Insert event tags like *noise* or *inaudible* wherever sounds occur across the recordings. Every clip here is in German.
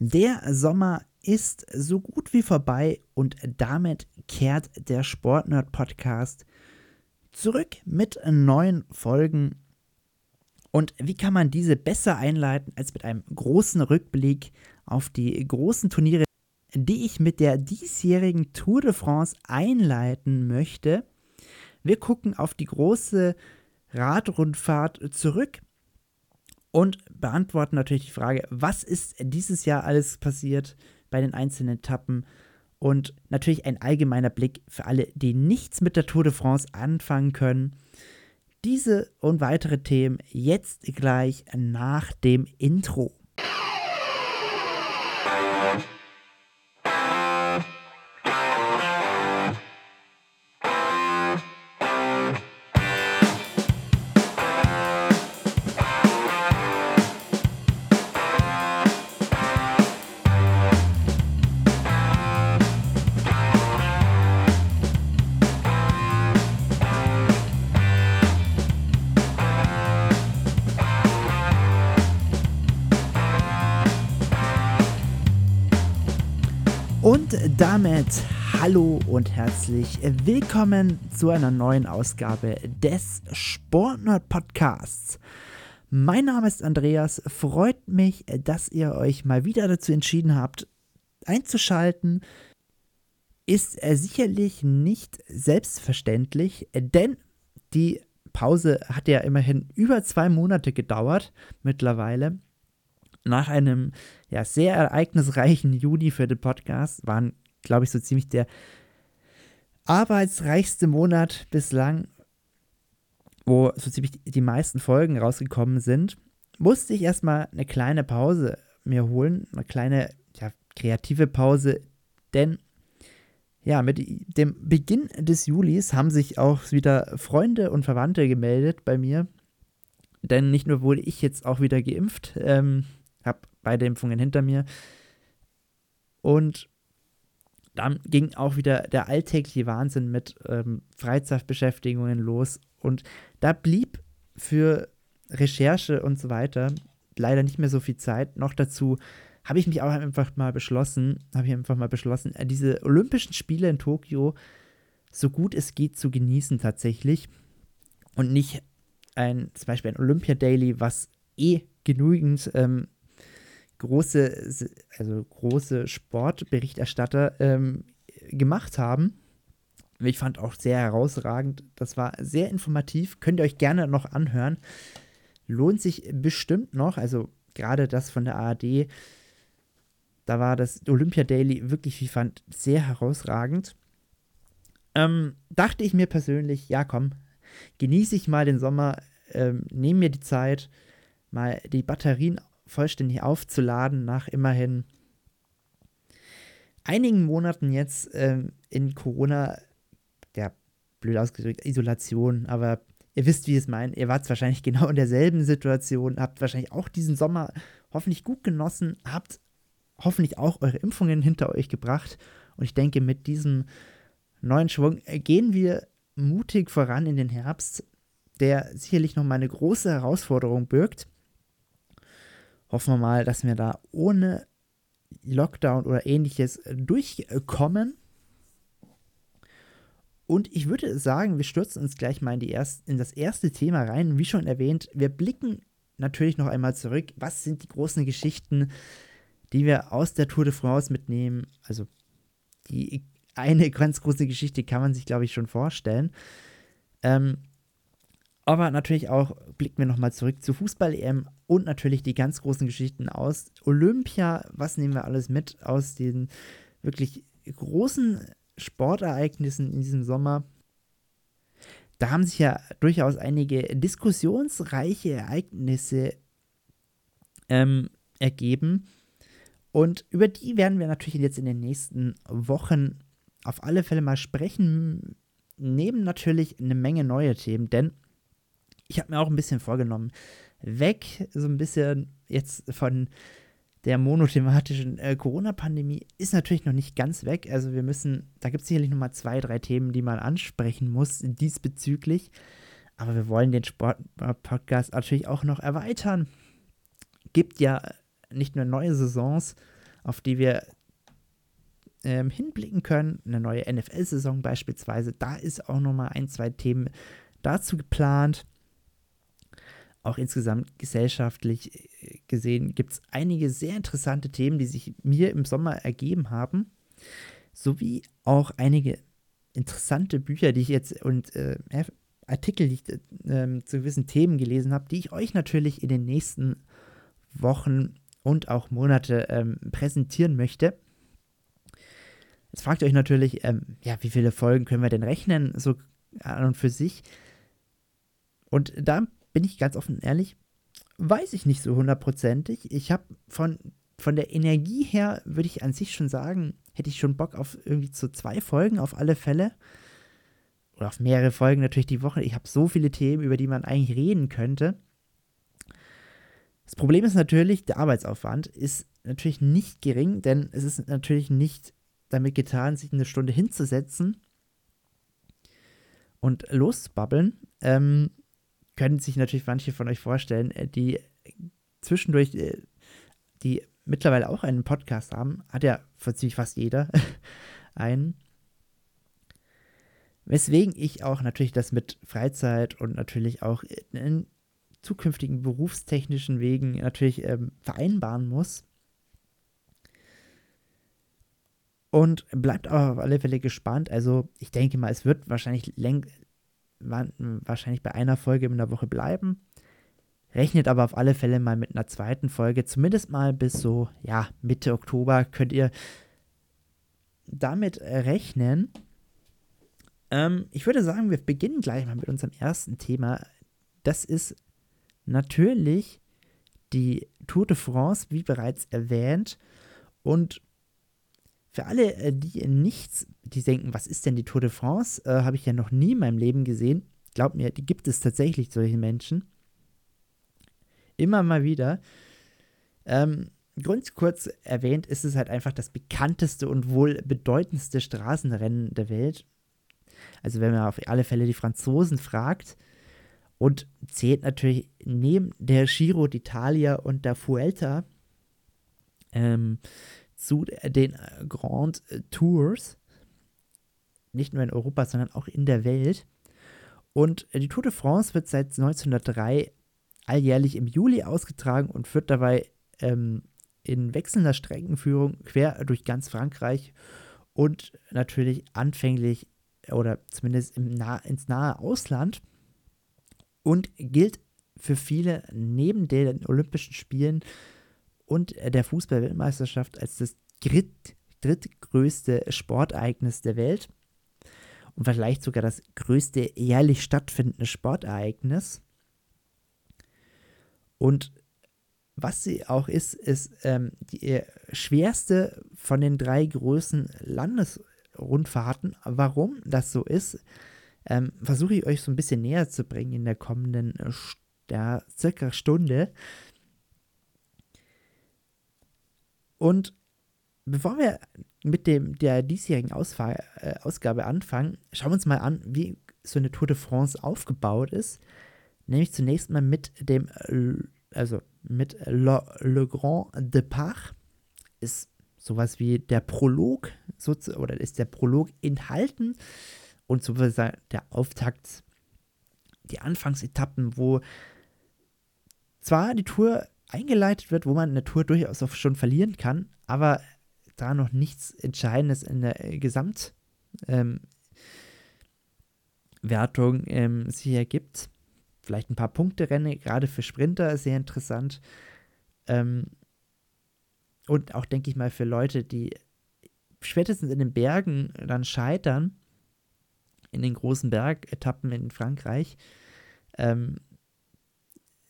Der Sommer ist so gut wie vorbei und damit kehrt der Sportnerd Podcast zurück mit neuen Folgen. Und wie kann man diese besser einleiten als mit einem großen Rückblick auf die großen Turniere, die ich mit der diesjährigen Tour de France einleiten möchte? Wir gucken auf die große Radrundfahrt zurück und beantworten natürlich die Frage, was ist dieses Jahr alles passiert bei den einzelnen Etappen und natürlich ein allgemeiner Blick für alle, die nichts mit der Tour de France anfangen können. Diese und weitere Themen jetzt gleich nach dem Intro. Hallo und herzlich willkommen zu einer neuen Ausgabe des Sportnerd Podcasts. Mein Name ist Andreas, freut mich, dass ihr euch mal wieder dazu entschieden habt, einzuschalten. Ist sicherlich nicht selbstverständlich, denn die Pause hat ja immerhin über zwei Monate gedauert mittlerweile nach einem ja, sehr ereignisreichen Juni für den Podcast, waren, glaube ich, so ziemlich der arbeitsreichste Monat bislang, wo so ziemlich die meisten Folgen rausgekommen sind, musste ich erstmal eine kleine Pause mir holen, eine kleine ja, kreative Pause, denn ja, mit dem Beginn des Julis haben sich auch wieder Freunde und Verwandte gemeldet bei mir. Denn nicht nur wurde ich jetzt auch wieder geimpft, ähm, habe beide Impfungen hinter mir. Und dann ging auch wieder der alltägliche Wahnsinn mit ähm, Freizeitbeschäftigungen los. Und da blieb für Recherche und so weiter leider nicht mehr so viel Zeit. Noch dazu habe ich mich auch einfach mal beschlossen, habe ich einfach mal beschlossen, äh, diese Olympischen Spiele in Tokio so gut es geht zu genießen tatsächlich. Und nicht ein, zum Beispiel ein Olympia Daily, was eh genügend ähm, große, also große Sportberichterstatter ähm, gemacht haben. Ich fand auch sehr herausragend. Das war sehr informativ. Könnt ihr euch gerne noch anhören. Lohnt sich bestimmt noch. Also gerade das von der ARD. Da war das Olympia Daily wirklich, ich fand, sehr herausragend. Ähm, dachte ich mir persönlich, ja komm, genieße ich mal den Sommer, ähm, nehme mir die Zeit, mal die Batterien vollständig aufzuladen nach immerhin einigen Monaten jetzt ähm, in Corona, der blöd ausgedrückt, Isolation, aber ihr wisst, wie ich es meine. Ihr wart wahrscheinlich *laughs* genau in derselben Situation, habt wahrscheinlich auch diesen Sommer hoffentlich gut genossen, habt hoffentlich auch eure Impfungen hinter euch gebracht. Und ich denke, mit diesem neuen Schwung gehen wir mutig voran in den Herbst, der sicherlich noch mal eine große Herausforderung birgt hoffen wir mal, dass wir da ohne Lockdown oder ähnliches durchkommen. Und ich würde sagen, wir stürzen uns gleich mal in, die erst, in das erste Thema rein. Wie schon erwähnt, wir blicken natürlich noch einmal zurück. Was sind die großen Geschichten, die wir aus der Tour de France mitnehmen? Also die eine *laughs* ganz große Geschichte kann man sich, glaube ich, schon vorstellen. Ähm, aber natürlich auch blicken wir nochmal zurück zu Fußball-EM und natürlich die ganz großen Geschichten aus Olympia. Was nehmen wir alles mit aus den wirklich großen Sportereignissen in diesem Sommer? Da haben sich ja durchaus einige diskussionsreiche Ereignisse ähm, ergeben. Und über die werden wir natürlich jetzt in den nächsten Wochen auf alle Fälle mal sprechen. Neben natürlich eine Menge neue Themen, denn ich habe mir auch ein bisschen vorgenommen, weg so ein bisschen jetzt von der monothematischen äh, Corona-Pandemie ist natürlich noch nicht ganz weg. Also wir müssen, da gibt es sicherlich noch mal zwei, drei Themen, die man ansprechen muss diesbezüglich. Aber wir wollen den Sport-Podcast natürlich auch noch erweitern. Gibt ja nicht nur neue Saisons, auf die wir ähm, hinblicken können. Eine neue NFL-Saison beispielsweise. Da ist auch nochmal ein, zwei Themen dazu geplant. Auch insgesamt gesellschaftlich äh, gesehen gibt es einige sehr interessante Themen, die sich mir im Sommer ergeben haben. Sowie auch einige interessante Bücher, die ich jetzt und äh, Artikel, die ich äh, zu gewissen Themen gelesen habe, die ich euch natürlich in den nächsten Wochen und auch Monate ähm, präsentieren möchte. Jetzt fragt ihr euch natürlich, ähm, ja, wie viele Folgen können wir denn rechnen, so an und für sich? Und da bin ich ganz offen und ehrlich, weiß ich nicht so hundertprozentig. Ich habe von, von der Energie her, würde ich an sich schon sagen, hätte ich schon Bock auf irgendwie zu zwei Folgen auf alle Fälle. Oder auf mehrere Folgen natürlich die Woche. Ich habe so viele Themen, über die man eigentlich reden könnte. Das Problem ist natürlich, der Arbeitsaufwand ist natürlich nicht gering, denn es ist natürlich nicht damit getan, sich eine Stunde hinzusetzen und loszubabbeln. Ähm, können sich natürlich manche von euch vorstellen, äh, die zwischendurch, äh, die mittlerweile auch einen Podcast haben, hat ja ziemlich fast jeder *laughs* einen. Weswegen ich auch natürlich das mit Freizeit und natürlich auch in zukünftigen berufstechnischen Wegen natürlich ähm, vereinbaren muss. Und bleibt auf alle Fälle gespannt. Also ich denke mal, es wird wahrscheinlich, wahrscheinlich bei einer Folge in der Woche bleiben. Rechnet aber auf alle Fälle mal mit einer zweiten Folge, zumindest mal bis so, ja, Mitte Oktober könnt ihr damit rechnen. Ähm, ich würde sagen, wir beginnen gleich mal mit unserem ersten Thema. Das ist natürlich die Tour de France, wie bereits erwähnt. Und für alle, äh, die nichts, die denken, was ist denn die Tour de France, äh, habe ich ja noch nie in meinem Leben gesehen. Glaubt mir, die gibt es tatsächlich, solche Menschen. Immer mal wieder. Ähm, ganz kurz erwähnt, ist es halt einfach das bekannteste und wohl bedeutendste Straßenrennen der Welt. Also wenn man auf alle Fälle die Franzosen fragt und zählt natürlich neben der Giro d'Italia und der Vuelta ähm, zu den Grand Tours, nicht nur in Europa, sondern auch in der Welt. Und die Tour de France wird seit 1903 alljährlich im Juli ausgetragen und führt dabei ähm, in wechselnder Streckenführung quer durch ganz Frankreich und natürlich anfänglich oder zumindest im nah, ins nahe Ausland und gilt für viele neben den Olympischen Spielen und der Fußball-Weltmeisterschaft als das dritt, drittgrößte Sportereignis der Welt und vielleicht sogar das größte jährlich stattfindende Sportereignis. Und was sie auch ist, ist ähm, die schwerste von den drei großen Landesrundfahrten. Warum das so ist, ähm, versuche ich euch so ein bisschen näher zu bringen in der kommenden äh, ja, circa Stunde. Und bevor wir mit dem, der diesjährigen Ausfahr, äh, Ausgabe anfangen, schauen wir uns mal an, wie so eine Tour de France aufgebaut ist. Nämlich zunächst mal mit dem, also mit Le, Le Grand Depart. Ist sowas wie der Prolog, so, oder ist der Prolog enthalten und sozusagen der Auftakt, die Anfangsetappen, wo zwar die Tour eingeleitet wird, wo man eine Tour durchaus auch schon verlieren kann, aber da noch nichts Entscheidendes in der äh, Gesamtwertung ähm, ähm, sich ergibt. Vielleicht ein paar Punkte Rennen, gerade für Sprinter, sehr interessant. Ähm, und auch, denke ich mal, für Leute, die spätestens in den Bergen dann scheitern, in den großen Bergetappen in Frankreich, ähm,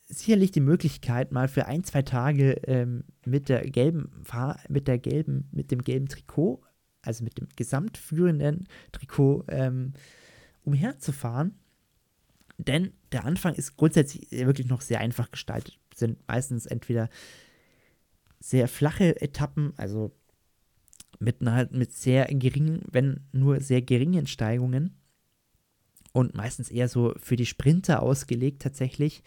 sicherlich die Möglichkeit, mal für ein, zwei Tage ähm, mit der gelben Fahr mit der gelben, mit dem gelben Trikot, also mit dem gesamtführenden Trikot, ähm, umherzufahren. Denn der Anfang ist grundsätzlich wirklich noch sehr einfach gestaltet. Sind meistens entweder sehr flache Etappen, also mit, halt mit sehr geringen, wenn nur sehr geringen Steigungen. Und meistens eher so für die Sprinter ausgelegt tatsächlich.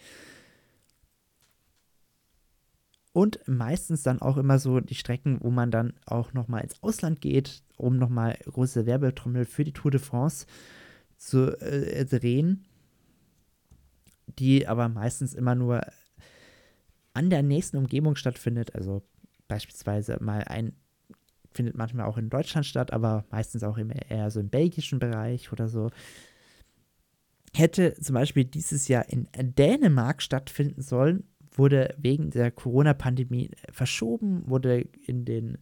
Und meistens dann auch immer so die Strecken, wo man dann auch nochmal ins Ausland geht, um nochmal große Werbetrommel für die Tour de France zu äh, drehen, die aber meistens immer nur an der nächsten Umgebung stattfindet. Also beispielsweise mal ein, findet manchmal auch in Deutschland statt, aber meistens auch eher so im belgischen Bereich oder so. Hätte zum Beispiel dieses Jahr in Dänemark stattfinden sollen, wurde wegen der Corona-Pandemie verschoben, wurde in den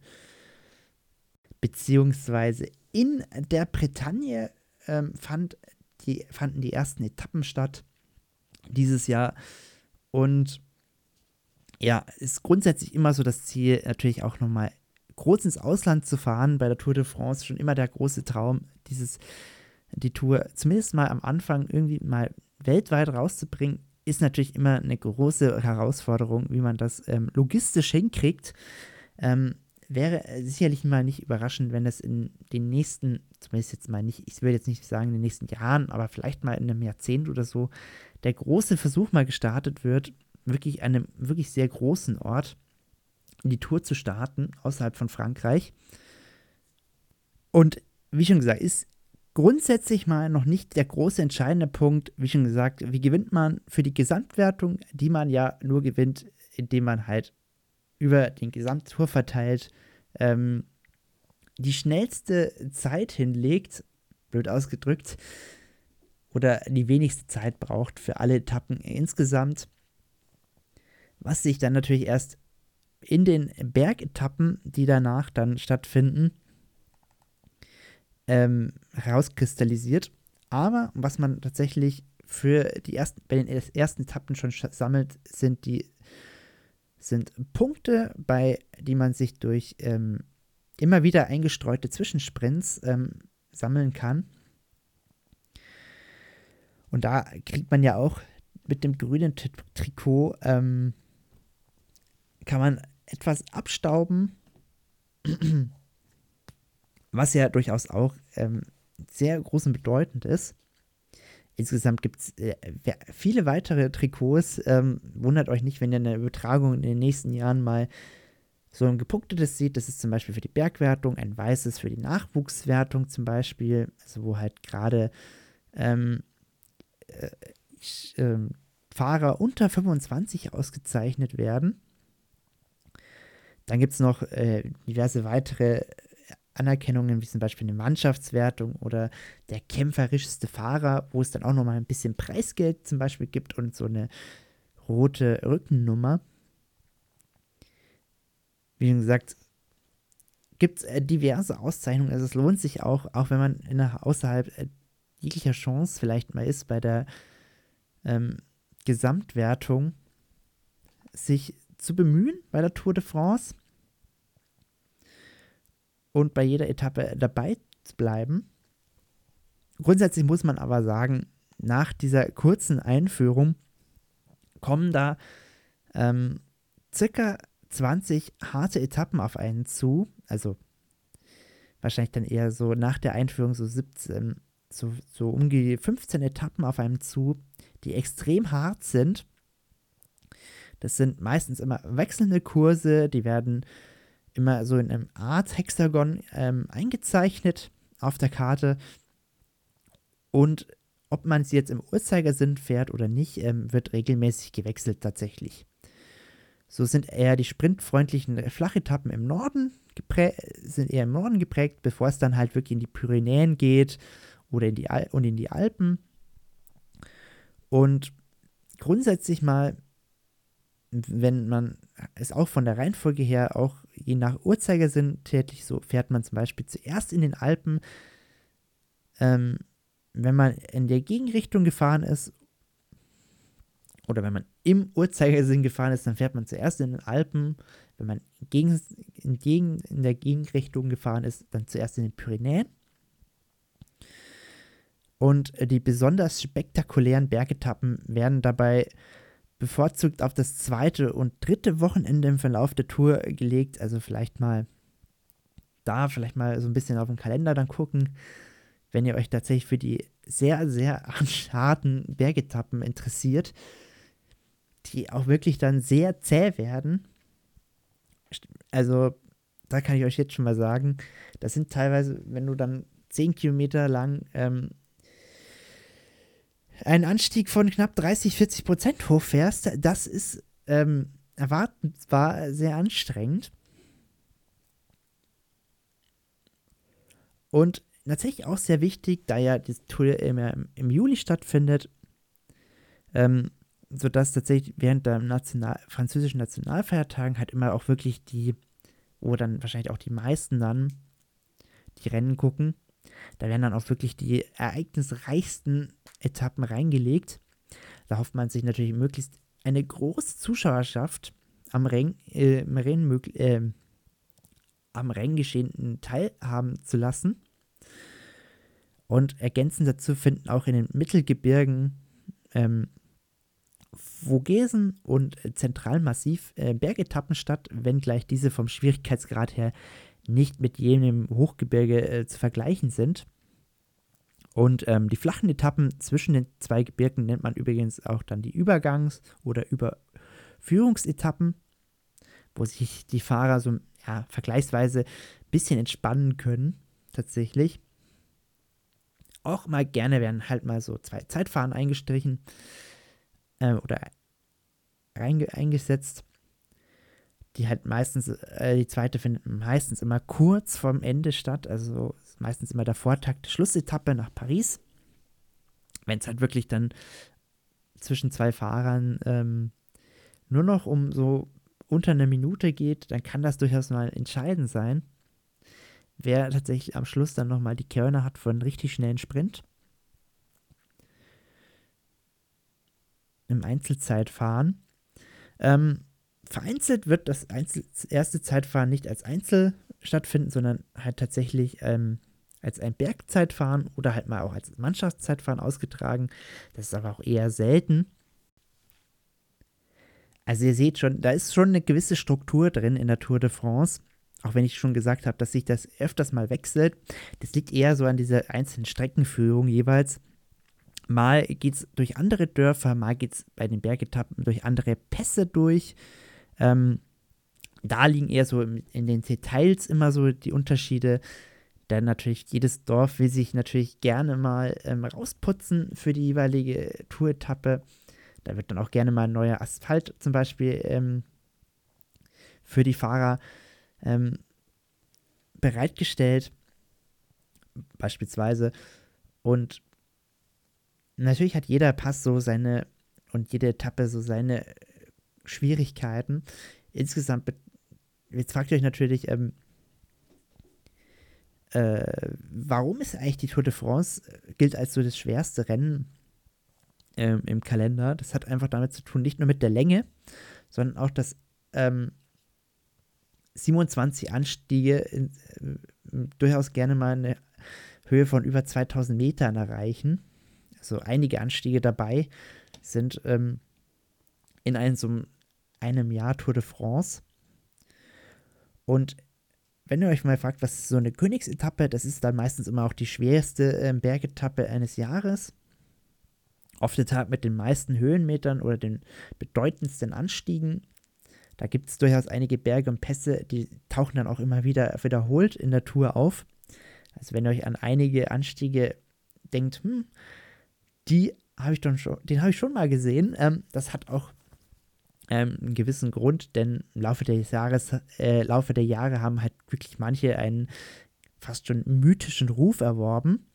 beziehungsweise in der Bretagne ähm, fand die, fanden die ersten Etappen statt dieses Jahr. Und ja, ist grundsätzlich immer so das Ziel, natürlich auch nochmal groß ins Ausland zu fahren. Bei der Tour de France schon immer der große Traum, dieses, die Tour zumindest mal am Anfang irgendwie mal weltweit rauszubringen ist natürlich immer eine große Herausforderung, wie man das ähm, logistisch hinkriegt. Ähm, wäre sicherlich mal nicht überraschend, wenn das in den nächsten, zumindest jetzt mal nicht, ich würde jetzt nicht sagen in den nächsten Jahren, aber vielleicht mal in einem Jahrzehnt oder so, der große Versuch mal gestartet wird, wirklich an einem wirklich sehr großen Ort die Tour zu starten, außerhalb von Frankreich. Und wie schon gesagt, ist grundsätzlich mal noch nicht der große entscheidende Punkt, wie schon gesagt, wie gewinnt man für die Gesamtwertung, die man ja nur gewinnt, indem man halt über den Gesamttour verteilt ähm, die schnellste Zeit hinlegt, blöd ausgedrückt, oder die wenigste Zeit braucht für alle Etappen insgesamt, was sich dann natürlich erst in den Bergetappen, die danach dann stattfinden, ähm, herauskristallisiert. Aber was man tatsächlich für die ersten, bei den ersten Etappen schon sammelt, sind die sind Punkte, bei die man sich durch ähm, immer wieder eingestreute Zwischensprints ähm, sammeln kann. Und da kriegt man ja auch mit dem grünen Trikot, ähm, kann man etwas abstauben was ja durchaus auch ähm, sehr groß und bedeutend ist. Insgesamt gibt es äh, viele weitere Trikots. Ähm, wundert euch nicht, wenn ihr eine Übertragung in den nächsten Jahren mal so ein gepunktetes sieht. Das ist zum Beispiel für die Bergwertung, ein weißes für die Nachwuchswertung zum Beispiel, also wo halt gerade ähm, äh, äh, Fahrer unter 25 ausgezeichnet werden. Dann gibt es noch äh, diverse weitere Anerkennungen, wie zum Beispiel eine Mannschaftswertung oder der kämpferischste Fahrer, wo es dann auch nochmal ein bisschen Preisgeld zum Beispiel gibt und so eine rote Rückennummer. Wie schon gesagt, gibt es äh, diverse Auszeichnungen. Also es lohnt sich auch, auch wenn man in außerhalb äh, jeglicher Chance vielleicht mal ist bei der ähm, Gesamtwertung, sich zu bemühen bei der Tour de France und bei jeder Etappe dabei bleiben. Grundsätzlich muss man aber sagen, nach dieser kurzen Einführung kommen da ähm, circa 20 harte Etappen auf einen zu. Also wahrscheinlich dann eher so nach der Einführung so 17, so, so um die 15 Etappen auf einem zu, die extrem hart sind. Das sind meistens immer wechselnde Kurse, die werden immer so in einem Art Hexagon ähm, eingezeichnet auf der Karte. Und ob man sie jetzt im Uhrzeigersinn fährt oder nicht, ähm, wird regelmäßig gewechselt tatsächlich. So sind eher die sprintfreundlichen Flachetappen im Norden sind eher im Norden geprägt, bevor es dann halt wirklich in die Pyrenäen geht oder in die Al und in die Alpen. Und grundsätzlich mal, wenn man es auch von der Reihenfolge her auch je nach Uhrzeigersinn tätig. So fährt man zum Beispiel zuerst in den Alpen, ähm, wenn man in der Gegenrichtung gefahren ist, oder wenn man im Uhrzeigersinn gefahren ist, dann fährt man zuerst in den Alpen. Wenn man gegen, in, gegen, in der Gegenrichtung gefahren ist, dann zuerst in den Pyrenäen. Und die besonders spektakulären Bergetappen werden dabei bevorzugt auf das zweite und dritte Wochenende im Verlauf der Tour gelegt. Also vielleicht mal da, vielleicht mal so ein bisschen auf den Kalender dann gucken, wenn ihr euch tatsächlich für die sehr, sehr harten Bergetappen interessiert, die auch wirklich dann sehr zäh werden. Also, da kann ich euch jetzt schon mal sagen, das sind teilweise, wenn du dann 10 Kilometer lang ähm, einen Anstieg von knapp 30, 40 Prozent hochfährst, das ist ähm, erwarten zwar sehr anstrengend. Und tatsächlich auch sehr wichtig, da ja die Tour immer im Juli stattfindet, ähm, sodass tatsächlich während der National französischen Nationalfeiertagen halt immer auch wirklich die, wo dann wahrscheinlich auch die meisten dann die Rennen gucken, da werden dann auch wirklich die ereignisreichsten Etappen reingelegt. Da hofft man sich natürlich möglichst eine große Zuschauerschaft am, Renn, äh, Renn, äh, am Renngeschehen teilhaben zu lassen. Und ergänzend dazu finden auch in den Mittelgebirgen ähm, Vogesen und Zentralmassiv äh, Bergetappen statt, wenngleich diese vom Schwierigkeitsgrad her nicht mit jenem Hochgebirge äh, zu vergleichen sind. Und ähm, die flachen Etappen zwischen den zwei Gebirgen nennt man übrigens auch dann die Übergangs- oder Überführungsetappen, wo sich die Fahrer so ja, vergleichsweise ein bisschen entspannen können, tatsächlich. Auch mal gerne werden halt mal so zwei Zeitfahren eingestrichen äh, oder eingesetzt die halt meistens, äh, die zweite findet meistens immer kurz vorm Ende statt, also meistens immer der Vortakt, Schlussetappe nach Paris. Wenn es halt wirklich dann zwischen zwei Fahrern ähm, nur noch um so unter eine Minute geht, dann kann das durchaus mal entscheidend sein, wer tatsächlich am Schluss dann nochmal die Körner hat für einen richtig schnellen Sprint. Im Einzelzeitfahren. Ähm, vereinzelt wird das Einzel erste Zeitfahren nicht als Einzel stattfinden, sondern halt tatsächlich ähm, als ein Bergzeitfahren oder halt mal auch als Mannschaftszeitfahren ausgetragen. Das ist aber auch eher selten. Also ihr seht schon, da ist schon eine gewisse Struktur drin in der Tour de France. Auch wenn ich schon gesagt habe, dass sich das öfters mal wechselt. Das liegt eher so an dieser einzelnen Streckenführung jeweils. Mal geht es durch andere Dörfer, mal geht es bei den Bergetappen durch andere Pässe durch. Ähm, da liegen eher so in den Details immer so die Unterschiede. Denn natürlich jedes Dorf will sich natürlich gerne mal ähm, rausputzen für die jeweilige Touretappe. Da wird dann auch gerne mal ein neuer Asphalt zum Beispiel ähm, für die Fahrer ähm, bereitgestellt. Beispielsweise. Und natürlich hat jeder Pass so seine und jede Etappe so seine Schwierigkeiten. Insgesamt, jetzt fragt ihr euch natürlich, ähm, äh, warum ist eigentlich die Tour de France, äh, gilt als so das schwerste Rennen ähm, im Kalender? Das hat einfach damit zu tun, nicht nur mit der Länge, sondern auch, dass ähm, 27 Anstiege in, äh, durchaus gerne mal eine Höhe von über 2000 Metern erreichen. Also einige Anstiege dabei sind ähm, in einem, so einem Jahr Tour de France. Und wenn ihr euch mal fragt, was ist so eine Königsetappe, das ist dann meistens immer auch die schwerste äh, Bergetappe eines Jahres. Oft der Tag mit den meisten Höhenmetern oder den bedeutendsten Anstiegen. Da gibt es durchaus einige Berge und Pässe, die tauchen dann auch immer wieder wiederholt in der Tour auf. Also wenn ihr euch an einige Anstiege denkt, hm, die habe ich dann schon, den habe ich schon mal gesehen. Ähm, das hat auch ähm, einen gewissen Grund, denn im Laufe des Jahres, äh, Laufe der Jahre haben halt wirklich manche einen fast schon mythischen Ruf erworben.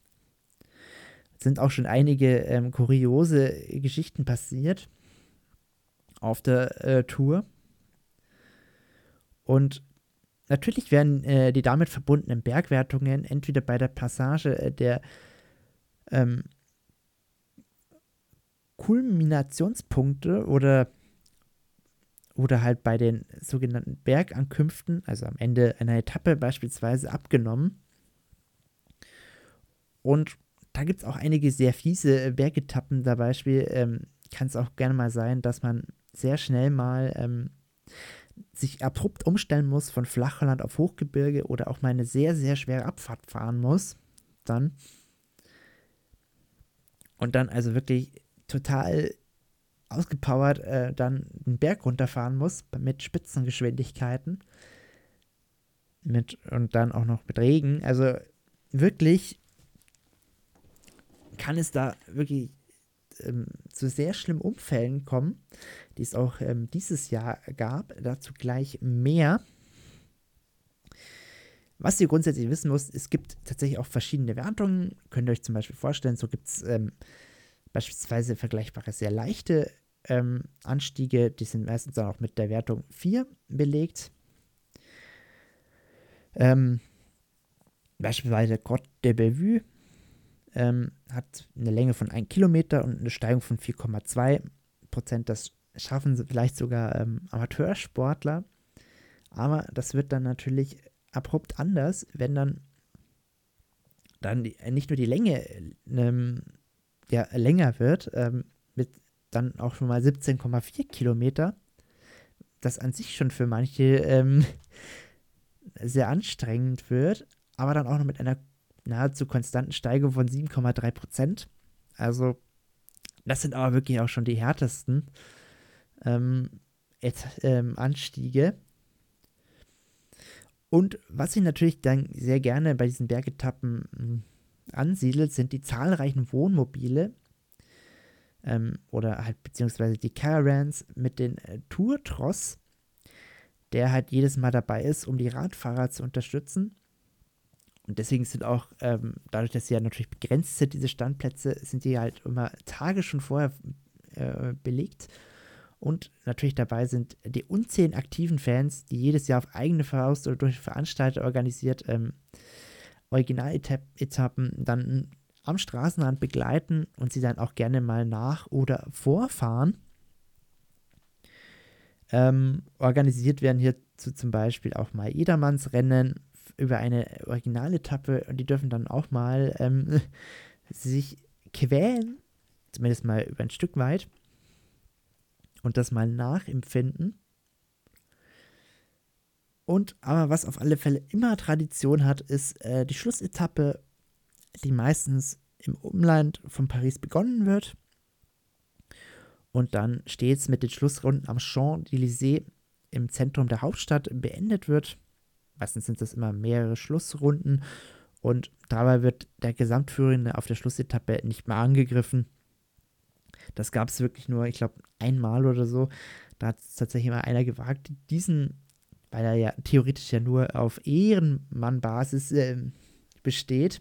Es sind auch schon einige ähm, kuriose Geschichten passiert auf der äh, Tour. Und natürlich werden äh, die damit verbundenen Bergwertungen entweder bei der Passage äh, der ähm, Kulminationspunkte oder, oder halt bei den sogenannten Bergankünften, also am Ende einer Etappe beispielsweise, abgenommen. Und da gibt es auch einige sehr fiese Bergetappen. Da Beispiel ähm, kann es auch gerne mal sein, dass man sehr schnell mal ähm, sich abrupt umstellen muss von Flachland auf Hochgebirge oder auch mal eine sehr, sehr schwere Abfahrt fahren muss. Dann. Und dann also wirklich total ausgepowert äh, dann den Berg runterfahren muss mit Spitzengeschwindigkeiten. mit und dann auch noch mit Regen. Also wirklich kann es da wirklich ähm, zu sehr schlimmen Unfällen kommen, die es auch ähm, dieses Jahr gab. Dazu gleich mehr. Was ihr grundsätzlich wissen müsst, es gibt tatsächlich auch verschiedene Wertungen. Könnt ihr euch zum Beispiel vorstellen, so gibt es ähm, beispielsweise vergleichbare sehr leichte ähm, Anstiege, die sind meistens dann auch mit der Wertung 4 belegt. Ähm, beispielsweise Grotte de Bellevue ähm, hat eine Länge von 1 Kilometer und eine Steigung von 4,2 Prozent. Das schaffen vielleicht sogar ähm, Amateursportler. Aber das wird dann natürlich abrupt anders, wenn dann, dann die, nicht nur die Länge ähm, ja, länger wird, ähm, mit dann auch schon mal 17,4 Kilometer. Das an sich schon für manche ähm, *laughs* sehr anstrengend wird, aber dann auch noch mit einer nahezu konstanten Steigung von 7,3 Prozent. Also, das sind aber wirklich auch schon die härtesten ähm, ähm, Anstiege. Und was ich natürlich dann sehr gerne bei diesen Bergetappen hm, ansiedelt, sind die zahlreichen Wohnmobile ähm, oder halt beziehungsweise die Caravans mit den äh, Tour-Tross, der halt jedes Mal dabei ist, um die Radfahrer zu unterstützen. Und deswegen sind auch, ähm, dadurch, dass sie ja natürlich begrenzt sind, diese Standplätze, sind die halt immer Tage schon vorher äh, belegt. Und natürlich dabei sind die unzähligen aktiven Fans, die jedes Jahr auf eigene Faust oder durch Veranstalter organisiert ähm, Originaletappen dann am Straßenrand begleiten und sie dann auch gerne mal nach- oder vorfahren. Ähm, organisiert werden hierzu zum Beispiel auch mal Jedermannsrennen über eine Originaletappe und die dürfen dann auch mal ähm, *laughs* sich quälen, zumindest mal über ein Stück weit und das mal nachempfinden. Und aber was auf alle Fälle immer Tradition hat, ist äh, die Schlussetappe, die meistens im Umland von Paris begonnen wird und dann stets mit den Schlussrunden am Champs-Élysées im Zentrum der Hauptstadt beendet wird. Meistens sind es immer mehrere Schlussrunden und dabei wird der Gesamtführende auf der Schlussetappe nicht mehr angegriffen. Das gab es wirklich nur, ich glaube, einmal oder so. Da hat es tatsächlich mal einer gewagt, diesen, weil er ja theoretisch ja nur auf Ehrenmannbasis äh, besteht.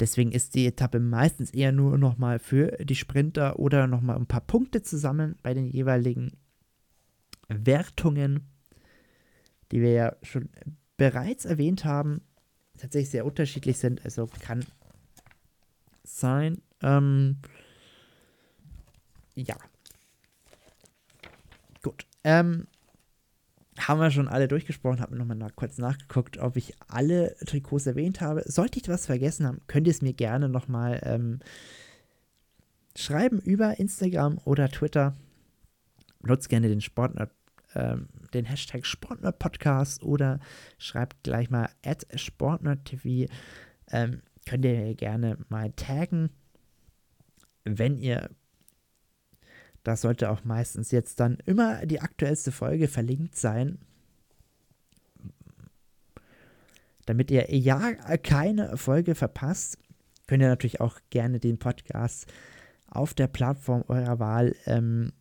Deswegen ist die Etappe meistens eher nur nochmal für die Sprinter oder nochmal ein paar Punkte zusammen bei den jeweiligen Wertungen die wir ja schon bereits erwähnt haben, tatsächlich sehr unterschiedlich sind. Also kann sein. Ähm, ja. Gut. Ähm, haben wir schon alle durchgesprochen, habe nochmal nach, kurz nachgeguckt, ob ich alle Trikots erwähnt habe. Sollte ich was vergessen haben, könnt ihr es mir gerne nochmal ähm, schreiben über Instagram oder Twitter. Nutzt gerne den Sportnerd ähm, den Hashtag Sportnerd-Podcast oder schreibt gleich mal at SportnerdTV. Ähm, könnt ihr gerne mal taggen, wenn ihr das sollte auch meistens jetzt dann immer die aktuellste Folge verlinkt sein. Damit ihr ja keine Folge verpasst, könnt ihr natürlich auch gerne den Podcast auf der Plattform eurer Wahl ähm,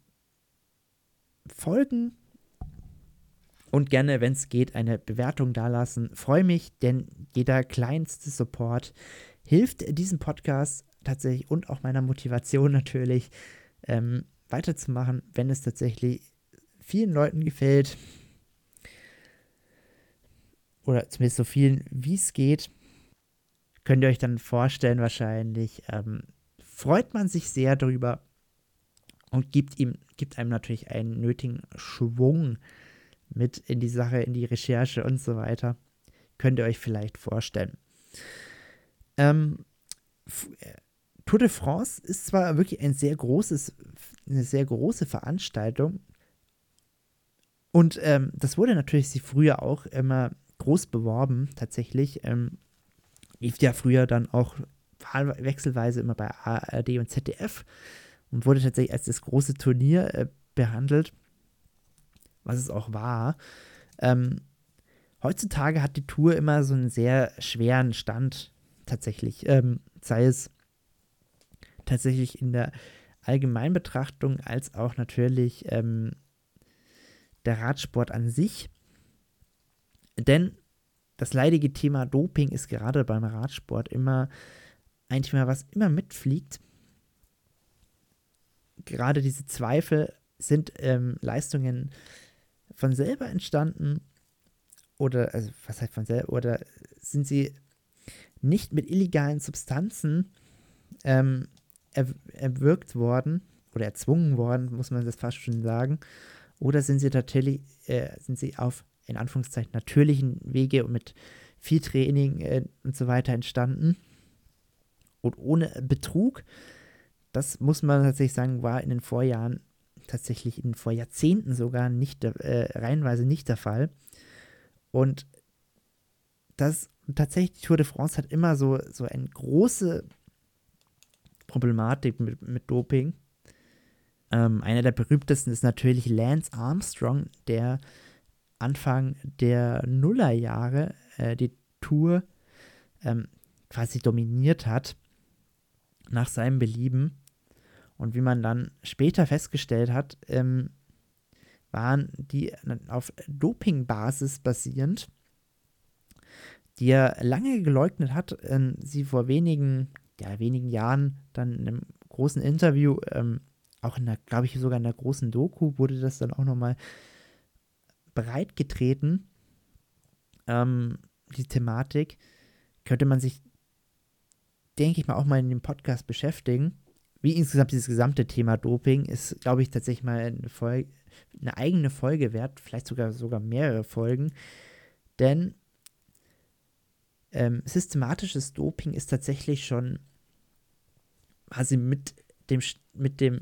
folgen und gerne, wenn es geht, eine Bewertung dalassen. Freue mich, denn jeder kleinste Support hilft diesem Podcast tatsächlich und auch meiner Motivation natürlich ähm, weiterzumachen, wenn es tatsächlich vielen Leuten gefällt. Oder zumindest so vielen, wie es geht. Könnt ihr euch dann vorstellen, wahrscheinlich ähm, freut man sich sehr darüber und gibt ihm, gibt einem natürlich einen nötigen Schwung mit in die Sache, in die Recherche und so weiter. Könnt ihr euch vielleicht vorstellen. Ähm, äh, Tour de France ist zwar wirklich ein sehr großes, eine sehr große Veranstaltung. Und ähm, das wurde natürlich sie früher auch immer groß beworben, tatsächlich. Ähm, lief ja früher dann auch wechselweise immer bei ARD und ZDF und wurde tatsächlich als das große Turnier äh, behandelt was es auch war. Ähm, heutzutage hat die Tour immer so einen sehr schweren Stand tatsächlich. Ähm, sei es tatsächlich in der Allgemeinbetrachtung als auch natürlich ähm, der Radsport an sich. Denn das leidige Thema Doping ist gerade beim Radsport immer ein Thema, was immer mitfliegt. Gerade diese Zweifel sind ähm, Leistungen von selber entstanden oder, also was heißt von selber, oder sind sie nicht mit illegalen Substanzen ähm, erwirkt worden oder erzwungen worden, muss man das fast schon sagen, oder sind sie tatsächlich, äh, sind sie auf in Anführungszeichen natürlichen Wege und mit viel Training äh, und so weiter entstanden und ohne Betrug. Das muss man tatsächlich sagen, war in den Vorjahren tatsächlich in den Vorjahrzehnten sogar nicht, äh, reihenweise nicht der Fall. Und das tatsächlich, Tour de France hat immer so, so eine große Problematik mit, mit Doping. Ähm, einer der berühmtesten ist natürlich Lance Armstrong, der Anfang der Nullerjahre äh, die Tour ähm, quasi dominiert hat nach seinem Belieben. Und wie man dann später festgestellt hat, ähm, waren die auf Dopingbasis basierend, die er lange geleugnet hat, äh, sie vor wenigen, ja, wenigen Jahren dann in einem großen Interview, ähm, auch in der, glaube ich, sogar in der großen Doku wurde das dann auch nochmal breitgetreten, ähm, die Thematik, könnte man sich, denke ich mal, auch mal in dem Podcast beschäftigen. Wie insgesamt dieses gesamte Thema Doping ist, glaube ich, tatsächlich mal eine, Folge, eine eigene Folge wert, vielleicht sogar, sogar mehrere Folgen. Denn ähm, systematisches Doping ist tatsächlich schon quasi mit dem, mit dem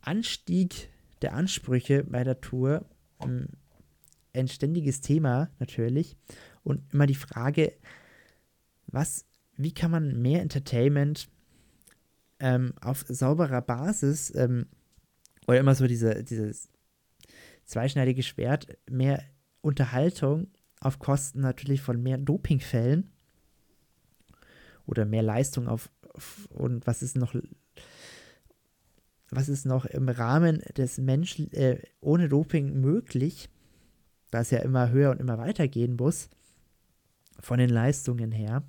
Anstieg der Ansprüche bei der Tour ähm, ein ständiges Thema natürlich und immer die Frage, was, wie kann man mehr Entertainment ähm, auf sauberer Basis ähm, oder immer so diese, dieses zweischneidige Schwert, mehr Unterhaltung auf Kosten natürlich von mehr Dopingfällen oder mehr Leistung auf, auf und was ist noch was ist noch im Rahmen des Menschen äh, ohne Doping möglich da es ja immer höher und immer weiter gehen muss, von den Leistungen her.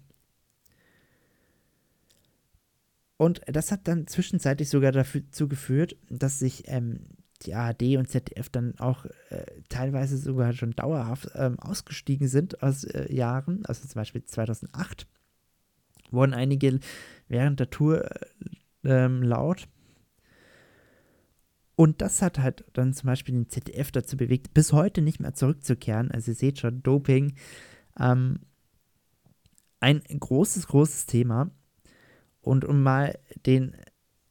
Und das hat dann zwischenzeitlich sogar dazu geführt, dass sich ähm, die ARD und ZDF dann auch äh, teilweise sogar schon dauerhaft ähm, ausgestiegen sind aus äh, Jahren. Also zum Beispiel 2008 wurden einige während der Tour äh, ähm, laut und das hat halt dann zum Beispiel den ZDF dazu bewegt, bis heute nicht mehr zurückzukehren. Also ihr seht schon, Doping, ähm, ein großes, großes Thema. Und um mal den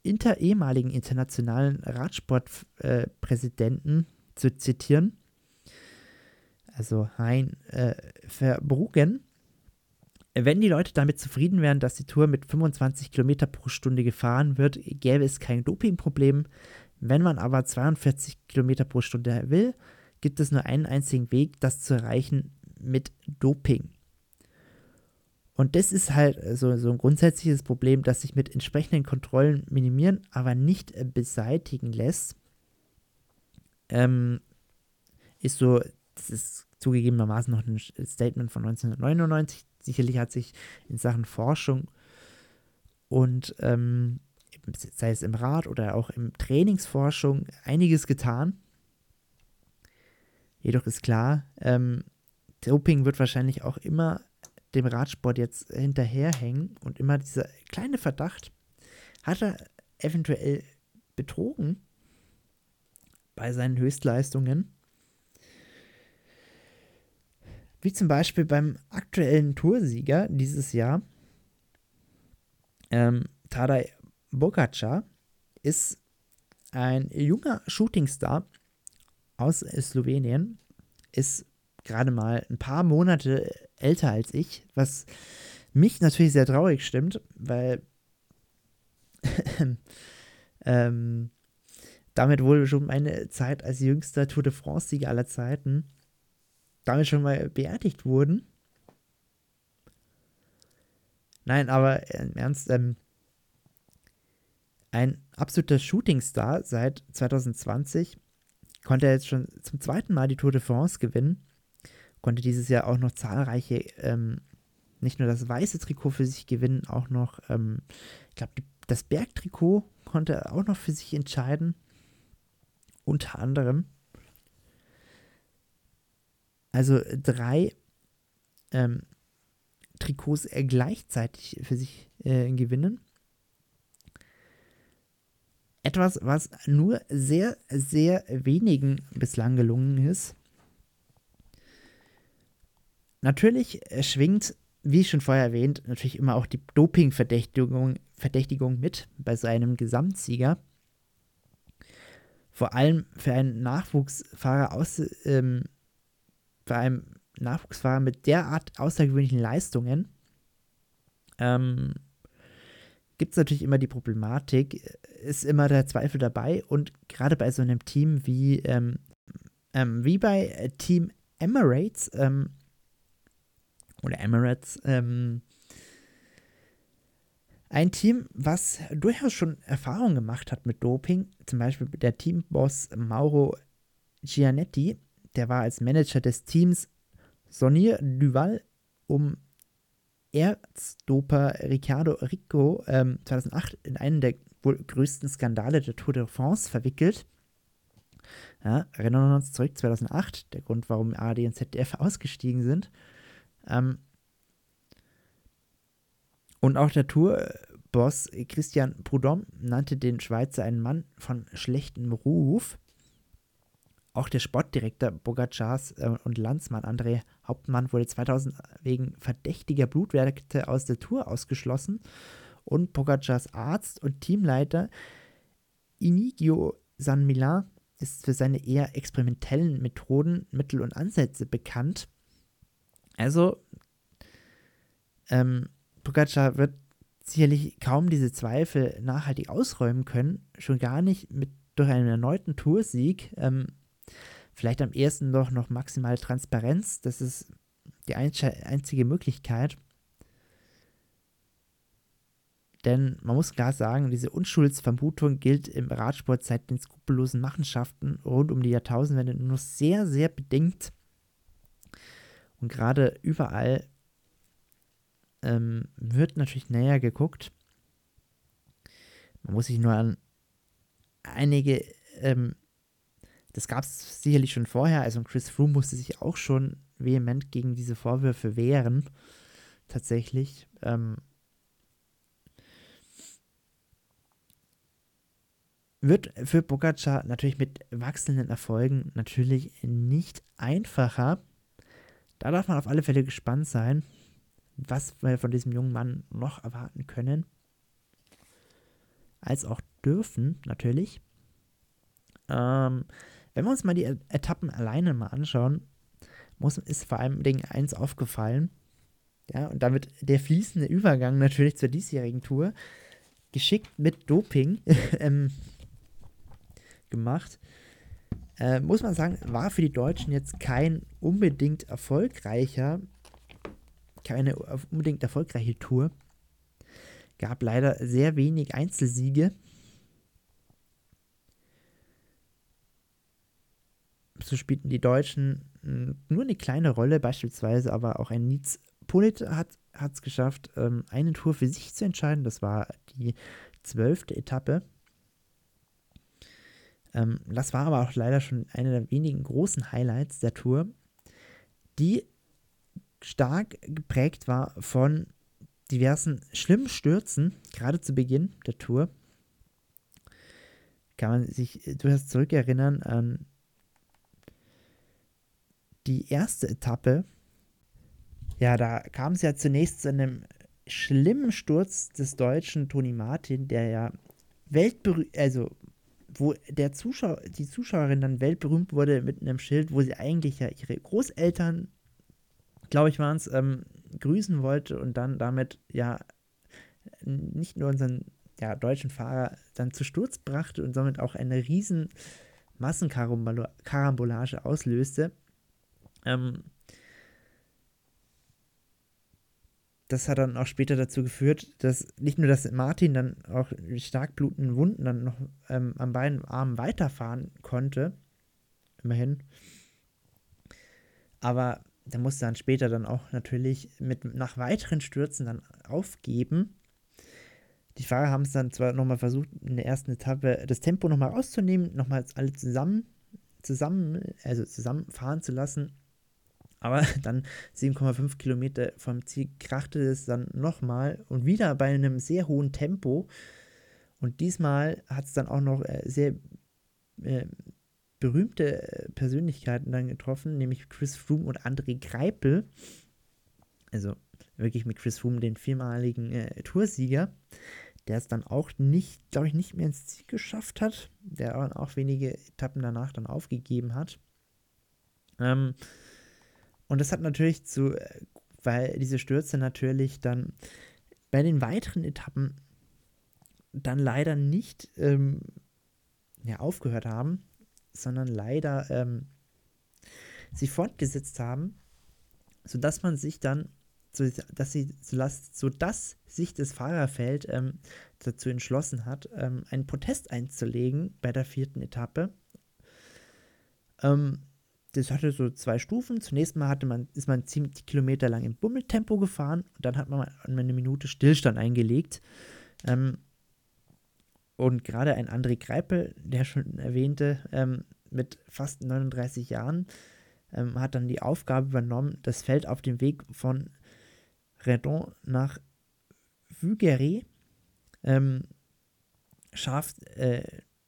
inter ehemaligen internationalen Radsportpräsidenten äh, zu zitieren, also Hein äh, Verbruggen, wenn die Leute damit zufrieden wären, dass die Tour mit 25 Kilometer pro Stunde gefahren wird, gäbe es kein Dopingproblem. Wenn man aber 42 Kilometer pro Stunde will, gibt es nur einen einzigen Weg, das zu erreichen mit Doping. Und das ist halt so, so ein grundsätzliches Problem, das sich mit entsprechenden Kontrollen minimieren, aber nicht beseitigen lässt. Ähm, ist so, das ist zugegebenermaßen noch ein Statement von 1999. Sicherlich hat sich in Sachen Forschung und ähm, sei es im Rad oder auch im Trainingsforschung, einiges getan. Jedoch ist klar, ähm, Doping wird wahrscheinlich auch immer dem Radsport jetzt hinterherhängen und immer dieser kleine Verdacht, hat er eventuell betrogen bei seinen Höchstleistungen? Wie zum Beispiel beim aktuellen Toursieger dieses Jahr, ähm, Tadej Bogacar ist ein junger Shootingstar aus Slowenien, ist gerade mal ein paar Monate älter als ich, was mich natürlich sehr traurig stimmt, weil *laughs* ähm, damit wohl schon meine Zeit als jüngster Tour de France-Sieger aller Zeiten damit schon mal beerdigt wurden. Nein, aber im Ernst, ähm, ein absoluter Shootingstar seit 2020 konnte er jetzt schon zum zweiten Mal die Tour de France gewinnen. Konnte dieses Jahr auch noch zahlreiche, ähm, nicht nur das weiße Trikot für sich gewinnen, auch noch, ähm, ich glaube, das Bergtrikot konnte er auch noch für sich entscheiden. Unter anderem. Also drei ähm, Trikots gleichzeitig für sich äh, gewinnen. Etwas, was nur sehr, sehr wenigen bislang gelungen ist. Natürlich schwingt, wie schon vorher erwähnt, natürlich immer auch die Doping-Verdächtigung Verdächtigung mit bei seinem Gesamtsieger. Vor allem für einen Nachwuchsfahrer aus, ähm, für einen Nachwuchsfahrer mit derart außergewöhnlichen Leistungen ähm, gibt es natürlich immer die Problematik, ist immer der Zweifel dabei und gerade bei so einem Team wie, ähm, ähm, wie bei Team Emirates ähm, oder Emirates, ähm, ein Team, was durchaus schon Erfahrung gemacht hat mit Doping, zum Beispiel der Teamboss Mauro Gianetti, der war als Manager des Teams Sonir Duval um Erzdoper Riccardo Ricco ähm, 2008 in einen der wohl größten Skandale der Tour de France verwickelt. Ja, erinnern wir uns zurück, 2008, der Grund, warum ARD und ZDF ausgestiegen sind. Ähm, und auch der Tourboss Christian Prudhomme nannte den Schweizer einen Mann von schlechtem Ruf. Auch der Sportdirektor Bogacars äh, und Landsmann André Hauptmann wurde 2000 wegen verdächtiger Blutwerte aus der Tour ausgeschlossen und Pogacars Arzt und Teamleiter Inigio San Milan ist für seine eher experimentellen Methoden, Mittel und Ansätze bekannt. Also, ähm, Pogacar wird sicherlich kaum diese Zweifel nachhaltig ausräumen können, schon gar nicht mit durch einen erneuten Toursieg. Ähm, vielleicht am ehesten doch noch maximale Transparenz, das ist die einzige Möglichkeit. Denn man muss klar sagen, diese Unschuldsvermutung gilt im Radsport seit den skrupellosen Machenschaften rund um die Jahrtausendwende nur sehr, sehr bedingt. Und gerade überall ähm, wird natürlich näher geguckt. Man muss sich nur an einige, ähm, das gab es sicherlich schon vorher, also Chris Froome musste sich auch schon vehement gegen diese Vorwürfe wehren, tatsächlich. Ähm, wird für Pogacar natürlich mit wachsenden Erfolgen natürlich nicht einfacher. Da darf man auf alle Fälle gespannt sein was wir von diesem jungen Mann noch erwarten können. Als auch dürfen, natürlich. Ähm, wenn wir uns mal die Etappen alleine mal anschauen, muss, ist vor allem Ding eins aufgefallen. Ja, und damit der fließende Übergang natürlich zur diesjährigen Tour, geschickt mit Doping *laughs* ähm, gemacht. Äh, muss man sagen, war für die Deutschen jetzt kein unbedingt erfolgreicher keine unbedingt erfolgreiche Tour. Gab leider sehr wenig Einzelsiege. So spielten die Deutschen hm, nur eine kleine Rolle, beispielsweise aber auch ein Nietz Polit hat es geschafft, ähm, eine Tour für sich zu entscheiden. Das war die zwölfte Etappe. Ähm, das war aber auch leider schon eine der wenigen großen Highlights der Tour, die stark geprägt war von diversen schlimmen Stürzen, gerade zu Beginn der Tour. Kann man sich durchaus zurückerinnern an die erste Etappe. Ja, da kam es ja zunächst zu einem schlimmen Sturz des deutschen Toni Martin, der ja weltberühmt, also wo der Zuschauer, die Zuschauerin dann weltberühmt wurde mit einem Schild, wo sie eigentlich ja ihre Großeltern glaube ich, waren es, ähm, grüßen wollte und dann damit ja nicht nur unseren ja, deutschen Fahrer dann zu Sturz brachte und somit auch eine riesen Massenkarambolage auslöste. Ähm, das hat dann auch später dazu geführt, dass nicht nur, dass Martin dann auch stark blutenden Wunden dann noch ähm, an beiden Armen weiterfahren konnte, immerhin, aber der musste dann später dann auch natürlich mit nach weiteren Stürzen dann aufgeben. Die Fahrer haben es dann zwar nochmal versucht, in der ersten Etappe das Tempo nochmal rauszunehmen, nochmal alle zusammen, zusammen, also zusammenfahren zu lassen, aber *laughs* dann 7,5 Kilometer vom Ziel krachte es dann nochmal und wieder bei einem sehr hohen Tempo. Und diesmal hat es dann auch noch äh, sehr äh, berühmte äh, Persönlichkeiten dann getroffen, nämlich Chris Froome und André Greipel. Also wirklich mit Chris Froome, den viermaligen äh, Toursieger, der es dann auch nicht, glaube ich, nicht mehr ins Ziel geschafft hat, der auch wenige Etappen danach dann aufgegeben hat. Ähm, und das hat natürlich zu, äh, weil diese Stürze natürlich dann bei den weiteren Etappen dann leider nicht ähm, ja, aufgehört haben, sondern leider ähm, sich fortgesetzt haben, sodass man sich dann, so, dass sie, sodass sich das Fahrerfeld ähm, dazu entschlossen hat, ähm, einen Protest einzulegen bei der vierten Etappe. Ähm, das hatte so zwei Stufen. Zunächst mal hatte man, ist man ziemlich Kilometer lang im Bummeltempo gefahren und dann hat man eine Minute Stillstand eingelegt. Ähm, und gerade ein André Greipel, der schon erwähnte, ähm, mit fast 39 Jahren, ähm, hat dann die Aufgabe übernommen, das Feld auf dem Weg von Redon nach Vugeray ähm, scharf äh,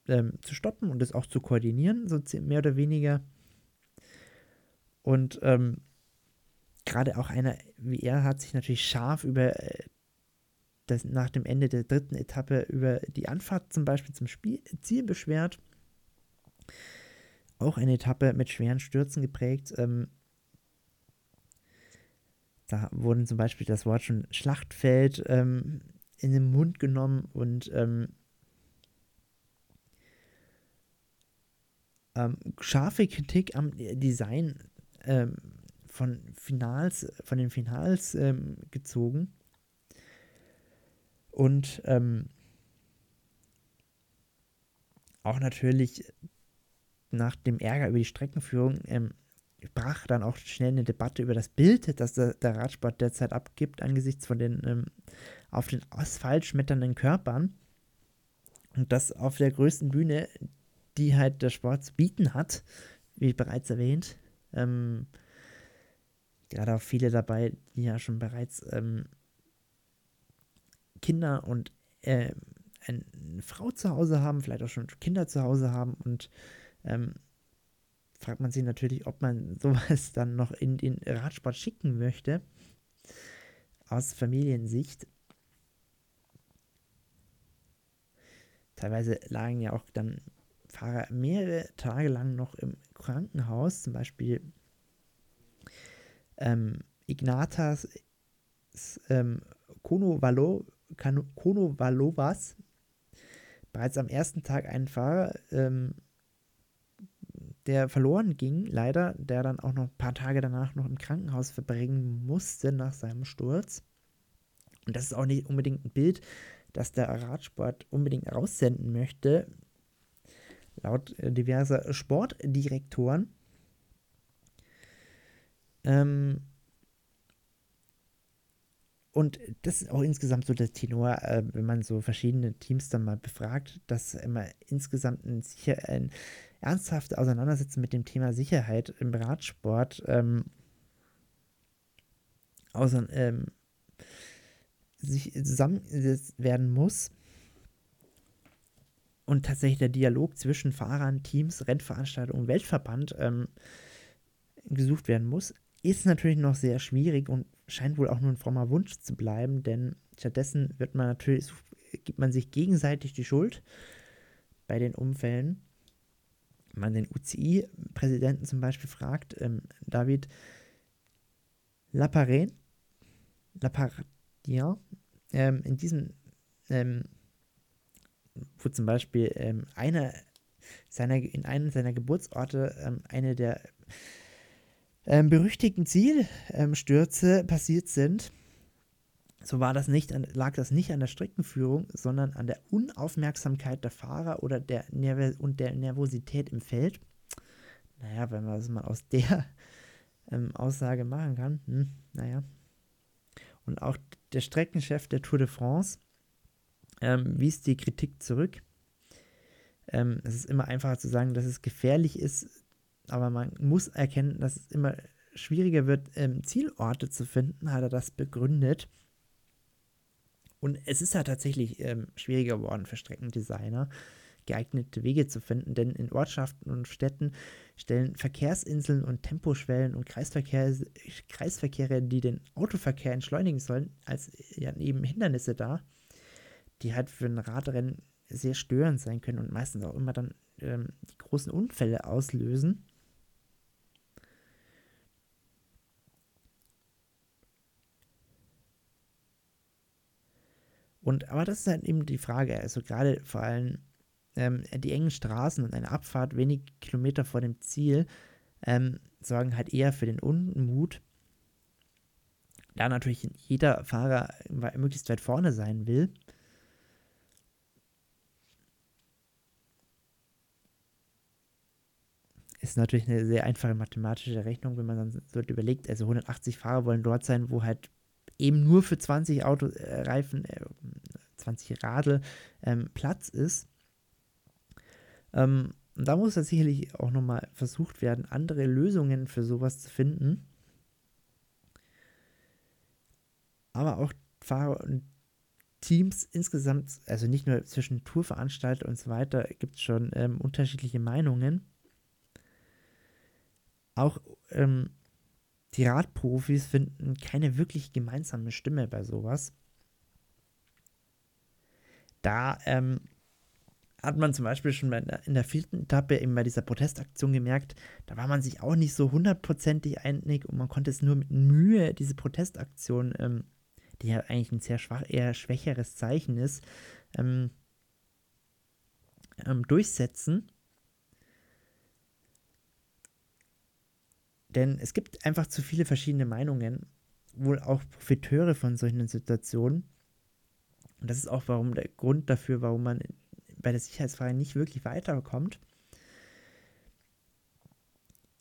ähm, zu stoppen und es auch zu koordinieren, so mehr oder weniger und ähm, gerade auch einer wie er hat sich natürlich scharf über äh, das nach dem Ende der dritten Etappe über die Anfahrt zum Beispiel zum Spiel, Ziel beschwert. Auch eine Etappe mit schweren Stürzen geprägt. Ähm, da wurden zum Beispiel das Wort schon Schlachtfeld ähm, in den Mund genommen und ähm, ähm scharfe Kritik am Design ähm, von Finals, von den Finals ähm, gezogen. Und ähm, auch natürlich nach dem Ärger über die Streckenführung ähm, brach dann auch schnell eine Debatte über das Bild, das der, der Radsport derzeit abgibt, angesichts von den ähm, auf den Asphalt schmetternden Körpern. Und das auf der größten Bühne, die halt der Sport zu bieten hat, wie bereits erwähnt, ähm, gerade auch viele dabei, die ja schon bereits ähm, Kinder und äh, eine Frau zu Hause haben, vielleicht auch schon Kinder zu Hause haben und ähm, fragt man sich natürlich, ob man *laughs* sowas dann noch in den Radsport schicken möchte, aus Familiensicht. Teilweise lagen ja auch dann Fahrer mehrere Tage lang noch im Krankenhaus, zum Beispiel ähm, Ignatas ähm, Konovalo, Konovalovas, bereits am ersten Tag ein Fahrer, ähm, der verloren ging, leider, der dann auch noch ein paar Tage danach noch im Krankenhaus verbringen musste nach seinem Sturz. Und das ist auch nicht unbedingt ein Bild, das der Radsport unbedingt raussenden möchte laut äh, diverser Sportdirektoren. Ähm, und das ist auch insgesamt so der Tenor, äh, wenn man so verschiedene Teams dann mal befragt, dass immer insgesamt ein, sicher, ein ernsthaftes Auseinandersetzen mit dem Thema Sicherheit im Radsport ähm, außer, ähm, sich zusammengesetzt werden muss und tatsächlich der Dialog zwischen Fahrern, Teams, Rennveranstaltungen und Weltverband ähm, gesucht werden muss, ist natürlich noch sehr schwierig und scheint wohl auch nur ein frommer Wunsch zu bleiben, denn stattdessen wird man natürlich, gibt man sich gegenseitig die Schuld bei den Unfällen. Wenn man den UCI-Präsidenten zum Beispiel fragt, ähm, David Laparen, Lapardien, ähm, in diesem ähm, wo zum Beispiel ähm, einer seiner, in einem seiner Geburtsorte ähm, eine der ähm, berüchtigten Zielstürze passiert sind. So war das nicht, lag das nicht an der Streckenführung, sondern an der Unaufmerksamkeit der Fahrer oder der Nerv und der Nervosität im Feld. Naja, wenn man das mal aus der ähm, Aussage machen kann, hm, naja. Und auch der Streckenchef der Tour de France ähm, wies die Kritik zurück. Ähm, es ist immer einfacher zu sagen, dass es gefährlich ist, aber man muss erkennen, dass es immer schwieriger wird, ähm, Zielorte zu finden, hat er das begründet. Und es ist ja tatsächlich ähm, schwieriger geworden für Streckendesigner, geeignete Wege zu finden, denn in Ortschaften und Städten stellen Verkehrsinseln und Temposchwellen und Kreisverkehr, Kreisverkehre, die den Autoverkehr entschleunigen sollen, als ja, eben Hindernisse dar, die halt für ein Radrennen sehr störend sein können und meistens auch immer dann ähm, die großen Unfälle auslösen. Und aber das ist halt eben die Frage, also gerade vor allem ähm, die engen Straßen und eine Abfahrt wenig Kilometer vor dem Ziel ähm, sorgen halt eher für den Unmut. Da natürlich jeder Fahrer möglichst weit vorne sein will. Ist natürlich eine sehr einfache mathematische Rechnung, wenn man dann so überlegt, also 180 Fahrer wollen dort sein, wo halt eben nur für 20 Autoreifen, äh, 20 äh, Radl ähm, Platz ist. Ähm, da muss das sicherlich auch nochmal versucht werden, andere Lösungen für sowas zu finden. Aber auch Fahrer und Teams insgesamt, also nicht nur zwischen Tourveranstalter und so weiter, gibt es schon ähm, unterschiedliche Meinungen. Auch ähm, die Radprofis finden keine wirklich gemeinsame Stimme bei sowas. Da ähm, hat man zum Beispiel schon in der vierten Etappe eben bei dieser Protestaktion gemerkt, da war man sich auch nicht so hundertprozentig einig und man konnte es nur mit Mühe, diese Protestaktion, ähm, die ja eigentlich ein sehr schwach, eher schwächeres Zeichen ist, ähm, ähm, durchsetzen. Denn es gibt einfach zu viele verschiedene Meinungen, wohl auch Profiteure von solchen Situationen. Und das ist auch warum der Grund dafür, warum man bei der Sicherheitsfrage nicht wirklich weiterkommt.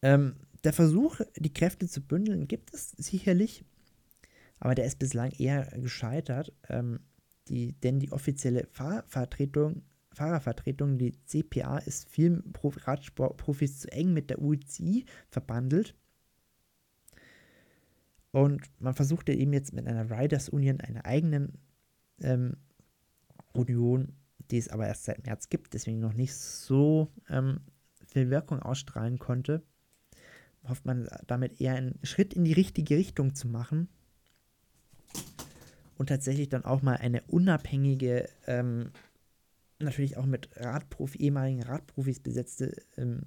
Ähm, der Versuch, die Kräfte zu bündeln, gibt es sicherlich, aber der ist bislang eher gescheitert, ähm, die, denn die offizielle Fahrvertretung, Fahrervertretung, die CPA, ist vielen Radsportprofis zu eng mit der UCI verbandelt und man versuchte eben jetzt mit einer Riders Union, einer eigenen ähm, Union, die es aber erst seit März gibt, deswegen noch nicht so ähm, viel Wirkung ausstrahlen konnte, hofft man damit eher einen Schritt in die richtige Richtung zu machen und tatsächlich dann auch mal eine unabhängige, ähm, natürlich auch mit Radprofi, ehemaligen Radprofis besetzte ähm,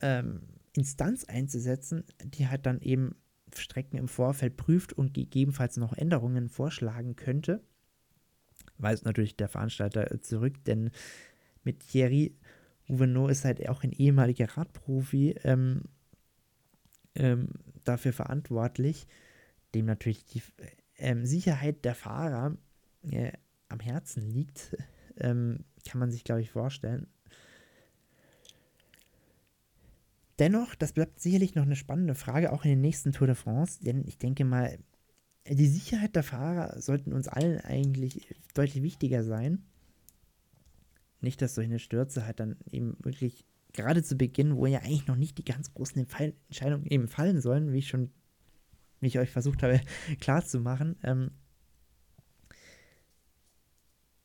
ähm, Instanz einzusetzen, die halt dann eben Strecken im Vorfeld prüft und gegebenenfalls noch Änderungen vorschlagen könnte. Weist natürlich der Veranstalter zurück, denn mit Thierry Ouvenot ist halt auch ein ehemaliger Radprofi ähm, ähm, dafür verantwortlich, dem natürlich die ähm, Sicherheit der Fahrer äh, am Herzen liegt, *laughs* ähm, kann man sich, glaube ich, vorstellen. Dennoch, das bleibt sicherlich noch eine spannende Frage, auch in den nächsten Tour de France, denn ich denke mal, die Sicherheit der Fahrer sollten uns allen eigentlich deutlich wichtiger sein. Nicht, dass solche Stürze halt dann eben wirklich gerade zu Beginn, wo ja eigentlich noch nicht die ganz großen Entscheidungen eben fallen sollen, wie ich schon, wie ich euch versucht habe *laughs* klarzumachen, ähm,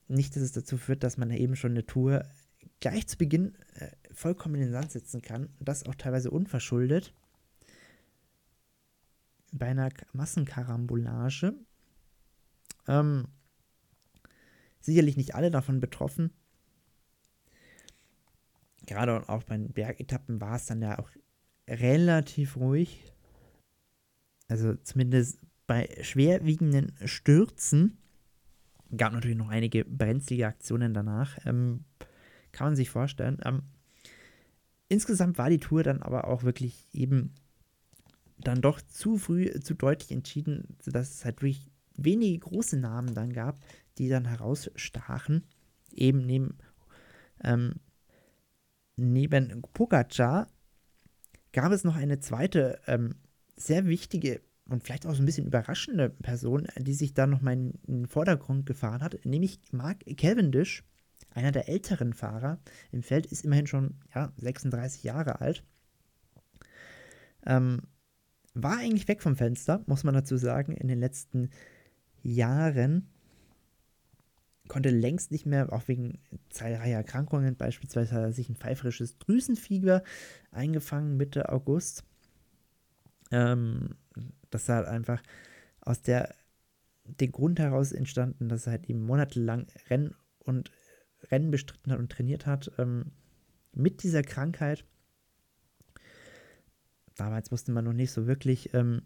nicht, dass es dazu führt, dass man eben schon eine Tour gleich zu Beginn äh, vollkommen in den Sand setzen kann. Das auch teilweise unverschuldet. Bei einer Massenkarambolage. Ähm, sicherlich nicht alle davon betroffen. Gerade auch bei den Bergetappen war es dann ja auch relativ ruhig. Also zumindest bei schwerwiegenden Stürzen gab natürlich noch einige brenzlige Aktionen danach. Ähm, kann man sich vorstellen. Ähm, insgesamt war die Tour dann aber auch wirklich eben dann doch zu früh, zu deutlich entschieden, sodass es halt wirklich wenige große Namen dann gab, die dann herausstachen. Eben neben, ähm, neben Pogacar gab es noch eine zweite ähm, sehr wichtige und vielleicht auch so ein bisschen überraschende Person, die sich da nochmal in den Vordergrund gefahren hat, nämlich Mark Cavendish, einer der älteren Fahrer im Feld, ist immerhin schon ja, 36 Jahre alt. Ähm, war eigentlich weg vom Fenster, muss man dazu sagen, in den letzten Jahren. Konnte längst nicht mehr, auch wegen zahlreicher Erkrankungen, beispielsweise hat er sich ein pfeiferisches Drüsenfieber eingefangen Mitte August. Ähm, das hat einfach aus der, den Grund heraus entstanden, dass er halt eben monatelang Rennen und Rennen bestritten hat und trainiert hat ähm, mit dieser Krankheit. Damals wusste man noch nicht so wirklich, ähm,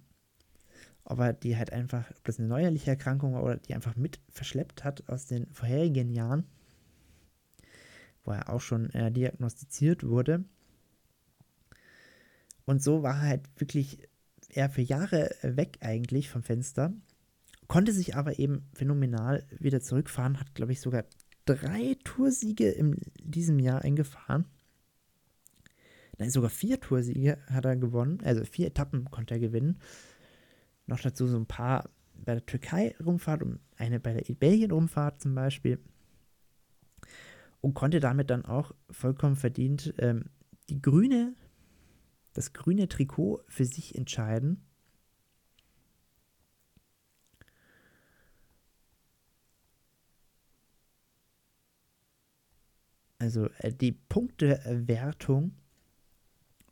ob er die halt einfach, ob das eine neuerliche Erkrankung war oder die einfach mit verschleppt hat aus den vorherigen Jahren, wo er auch schon äh, diagnostiziert wurde. Und so war er halt wirklich er für Jahre weg eigentlich vom Fenster, konnte sich aber eben phänomenal wieder zurückfahren, hat, glaube ich, sogar drei Toursiege in diesem Jahr eingefahren. Nein, sogar vier Toursiege hat er gewonnen, also vier Etappen konnte er gewinnen. Noch dazu so ein paar bei der Türkei-Rumfahrt und eine bei der Belgien-Rumfahrt zum Beispiel. Und konnte damit dann auch vollkommen verdient ähm, die grüne das grüne Trikot für sich entscheiden. Also äh, die Punktewertung,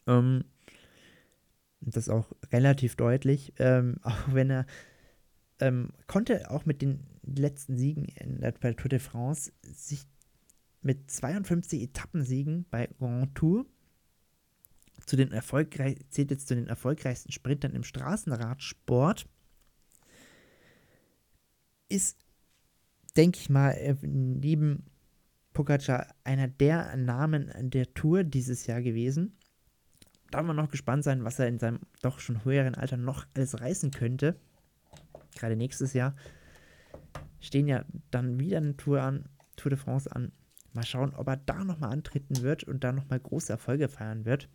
ähm, das auch relativ deutlich, ähm, *laughs* auch wenn er ähm, konnte auch mit den letzten Siegen in der, Tour de France sich mit 52 Etappensiegen bei Grand Tour zu den erfolgreich, zählt jetzt zu den erfolgreichsten Sprintern im Straßenradsport. Ist, denke ich mal, äh, neben Pogacar einer der Namen der Tour dieses Jahr gewesen. Darf man noch gespannt sein, was er in seinem doch schon höheren Alter noch alles reißen könnte. Gerade nächstes Jahr stehen ja dann wieder eine Tour an, Tour de France an. Mal schauen, ob er da nochmal antreten wird und da nochmal große Erfolge feiern wird.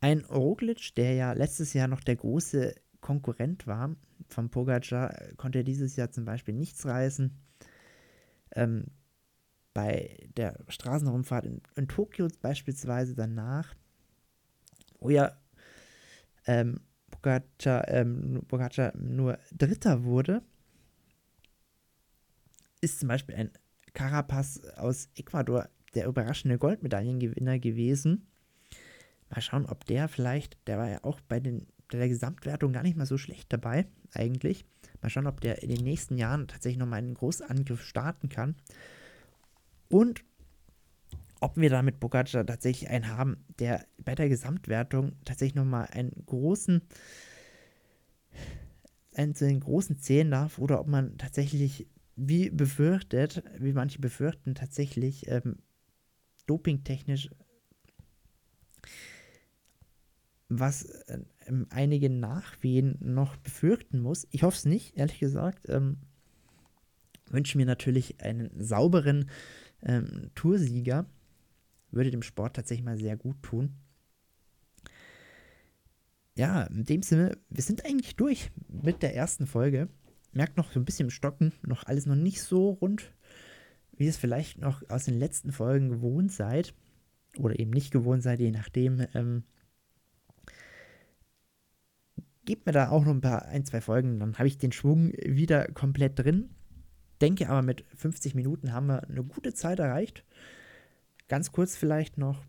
Ein Roglic, der ja letztes Jahr noch der große Konkurrent war vom Pogacar, konnte dieses Jahr zum Beispiel nichts reißen. Ähm, bei der Straßenrundfahrt in, in, Tokio beispielsweise danach, wo ja ähm, Pogacar, ähm, Pogacar nur Dritter wurde, ist zum Beispiel ein Carapaz aus Ecuador der überraschende Goldmedaillengewinner gewesen. Mal schauen, ob der vielleicht, der war ja auch bei den, der Gesamtwertung gar nicht mal so schlecht dabei, eigentlich. Mal schauen, ob der in den nächsten Jahren tatsächlich nochmal einen Großangriff starten kann. Und ob wir da mit Bogacar tatsächlich einen haben, der bei der Gesamtwertung tatsächlich nochmal einen großen, einen zu den großen zählen darf oder ob man tatsächlich, wie befürchtet, wie manche befürchten, tatsächlich ähm, dopingtechnisch was äh, einige Nachwehen noch befürchten muss. Ich hoffe es nicht, ehrlich gesagt. Ähm, wünsche mir natürlich einen sauberen ähm, Toursieger. Würde dem Sport tatsächlich mal sehr gut tun. Ja, in dem Sinne, wir sind eigentlich durch mit der ersten Folge. Merkt noch so ein bisschen im Stocken, noch alles noch nicht so rund, wie ihr es vielleicht noch aus den letzten Folgen gewohnt seid. Oder eben nicht gewohnt seid, je nachdem, ähm, gebt mir da auch noch ein paar, ein, zwei Folgen, dann habe ich den Schwung wieder komplett drin. Denke aber, mit 50 Minuten haben wir eine gute Zeit erreicht. Ganz kurz vielleicht noch: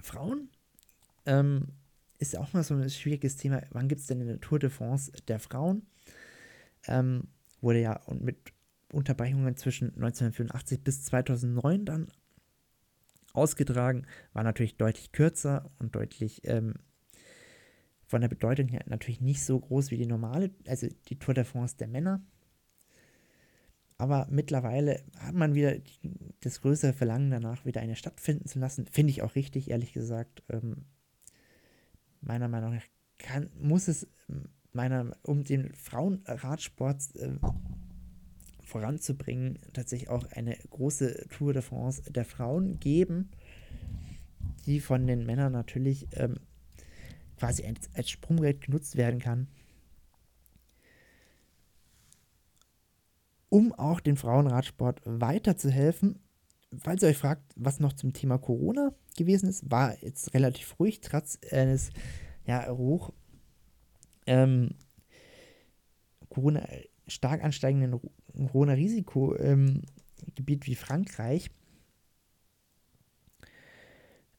Frauen ähm, ist ja auch mal so ein schwieriges Thema. Wann gibt es denn in der Tour de France der Frauen? Ähm, wurde ja und mit Unterbrechungen zwischen 1985 bis 2009 dann ausgetragen, war natürlich deutlich kürzer und deutlich ähm, von der Bedeutung her natürlich nicht so groß wie die normale, also die Tour de France der Männer. Aber mittlerweile hat man wieder das größere Verlangen danach, wieder eine stattfinden zu lassen. Finde ich auch richtig, ehrlich gesagt. Ähm, meiner Meinung nach kann, muss es meiner, um den Frauenradsport äh, voranzubringen, tatsächlich auch eine große Tour de France der Frauen geben, die von den Männern natürlich ähm, quasi als, als Sprungbrett genutzt werden kann. Um auch den Frauenradsport weiterzuhelfen. Falls ihr euch fragt, was noch zum Thema Corona gewesen ist, war jetzt relativ ruhig, trotz eines ja, hoch ähm, Corona, stark ansteigenden Corona-Risikogebiet ähm, wie Frankreich.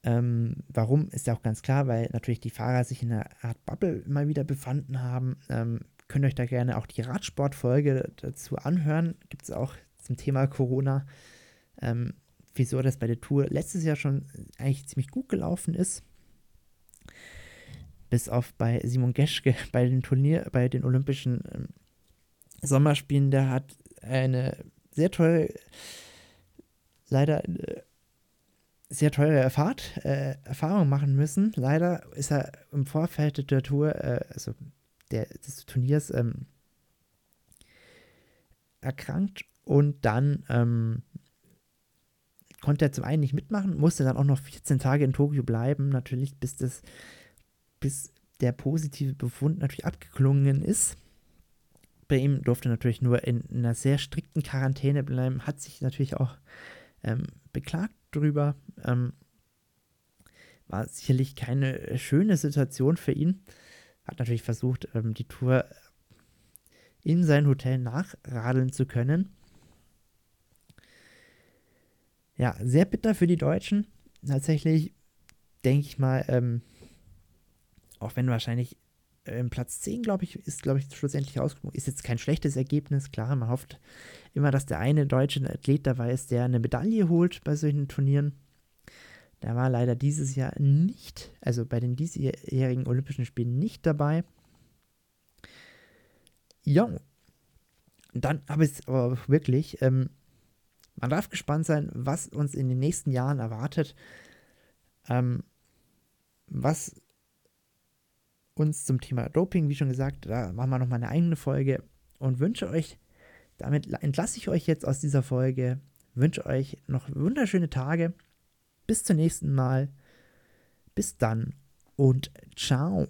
Ähm, warum ist ja auch ganz klar, weil natürlich die Fahrer sich in einer Art Bubble mal wieder befanden haben. Ähm, könnt euch da gerne auch die Radsportfolge dazu anhören. Gibt es auch zum Thema Corona. Ähm, wieso das bei der Tour letztes Jahr schon eigentlich ziemlich gut gelaufen ist bis auf bei Simon Geschke *laughs* bei den Turnier, bei den Olympischen ähm, Sommerspielen, der hat eine sehr teure, leider eine sehr teure Fahrt, äh, Erfahrung machen müssen. Leider ist er im Vorfeld der Tour, äh, also der, des Turniers, ähm, erkrankt und dann ähm, konnte er zum einen nicht mitmachen, musste dann auch noch 14 Tage in Tokio bleiben, natürlich, bis das bis der positive Befund natürlich abgeklungen ist. Bei ihm durfte natürlich nur in einer sehr strikten Quarantäne bleiben, hat sich natürlich auch ähm, beklagt drüber. Ähm, war sicherlich keine schöne Situation für ihn. Hat natürlich versucht, ähm, die Tour in sein Hotel nachradeln zu können. Ja, sehr bitter für die Deutschen. Tatsächlich denke ich mal, ähm, auch wenn wahrscheinlich äh, Platz 10, glaube ich, ist, glaube ich, schlussendlich rausgekommen. Ist jetzt kein schlechtes Ergebnis, klar. Man hofft immer, dass der eine deutsche Athlet dabei ist, der eine Medaille holt bei solchen Turnieren. Der war leider dieses Jahr nicht, also bei den diesjährigen Olympischen Spielen nicht dabei. Ja, dann habe ich es aber wirklich, ähm, man darf gespannt sein, was uns in den nächsten Jahren erwartet. Ähm, was uns zum Thema Doping, wie schon gesagt, da machen wir nochmal eine eigene Folge und wünsche euch, damit entlasse ich euch jetzt aus dieser Folge, wünsche euch noch wunderschöne Tage. Bis zum nächsten Mal. Bis dann und ciao.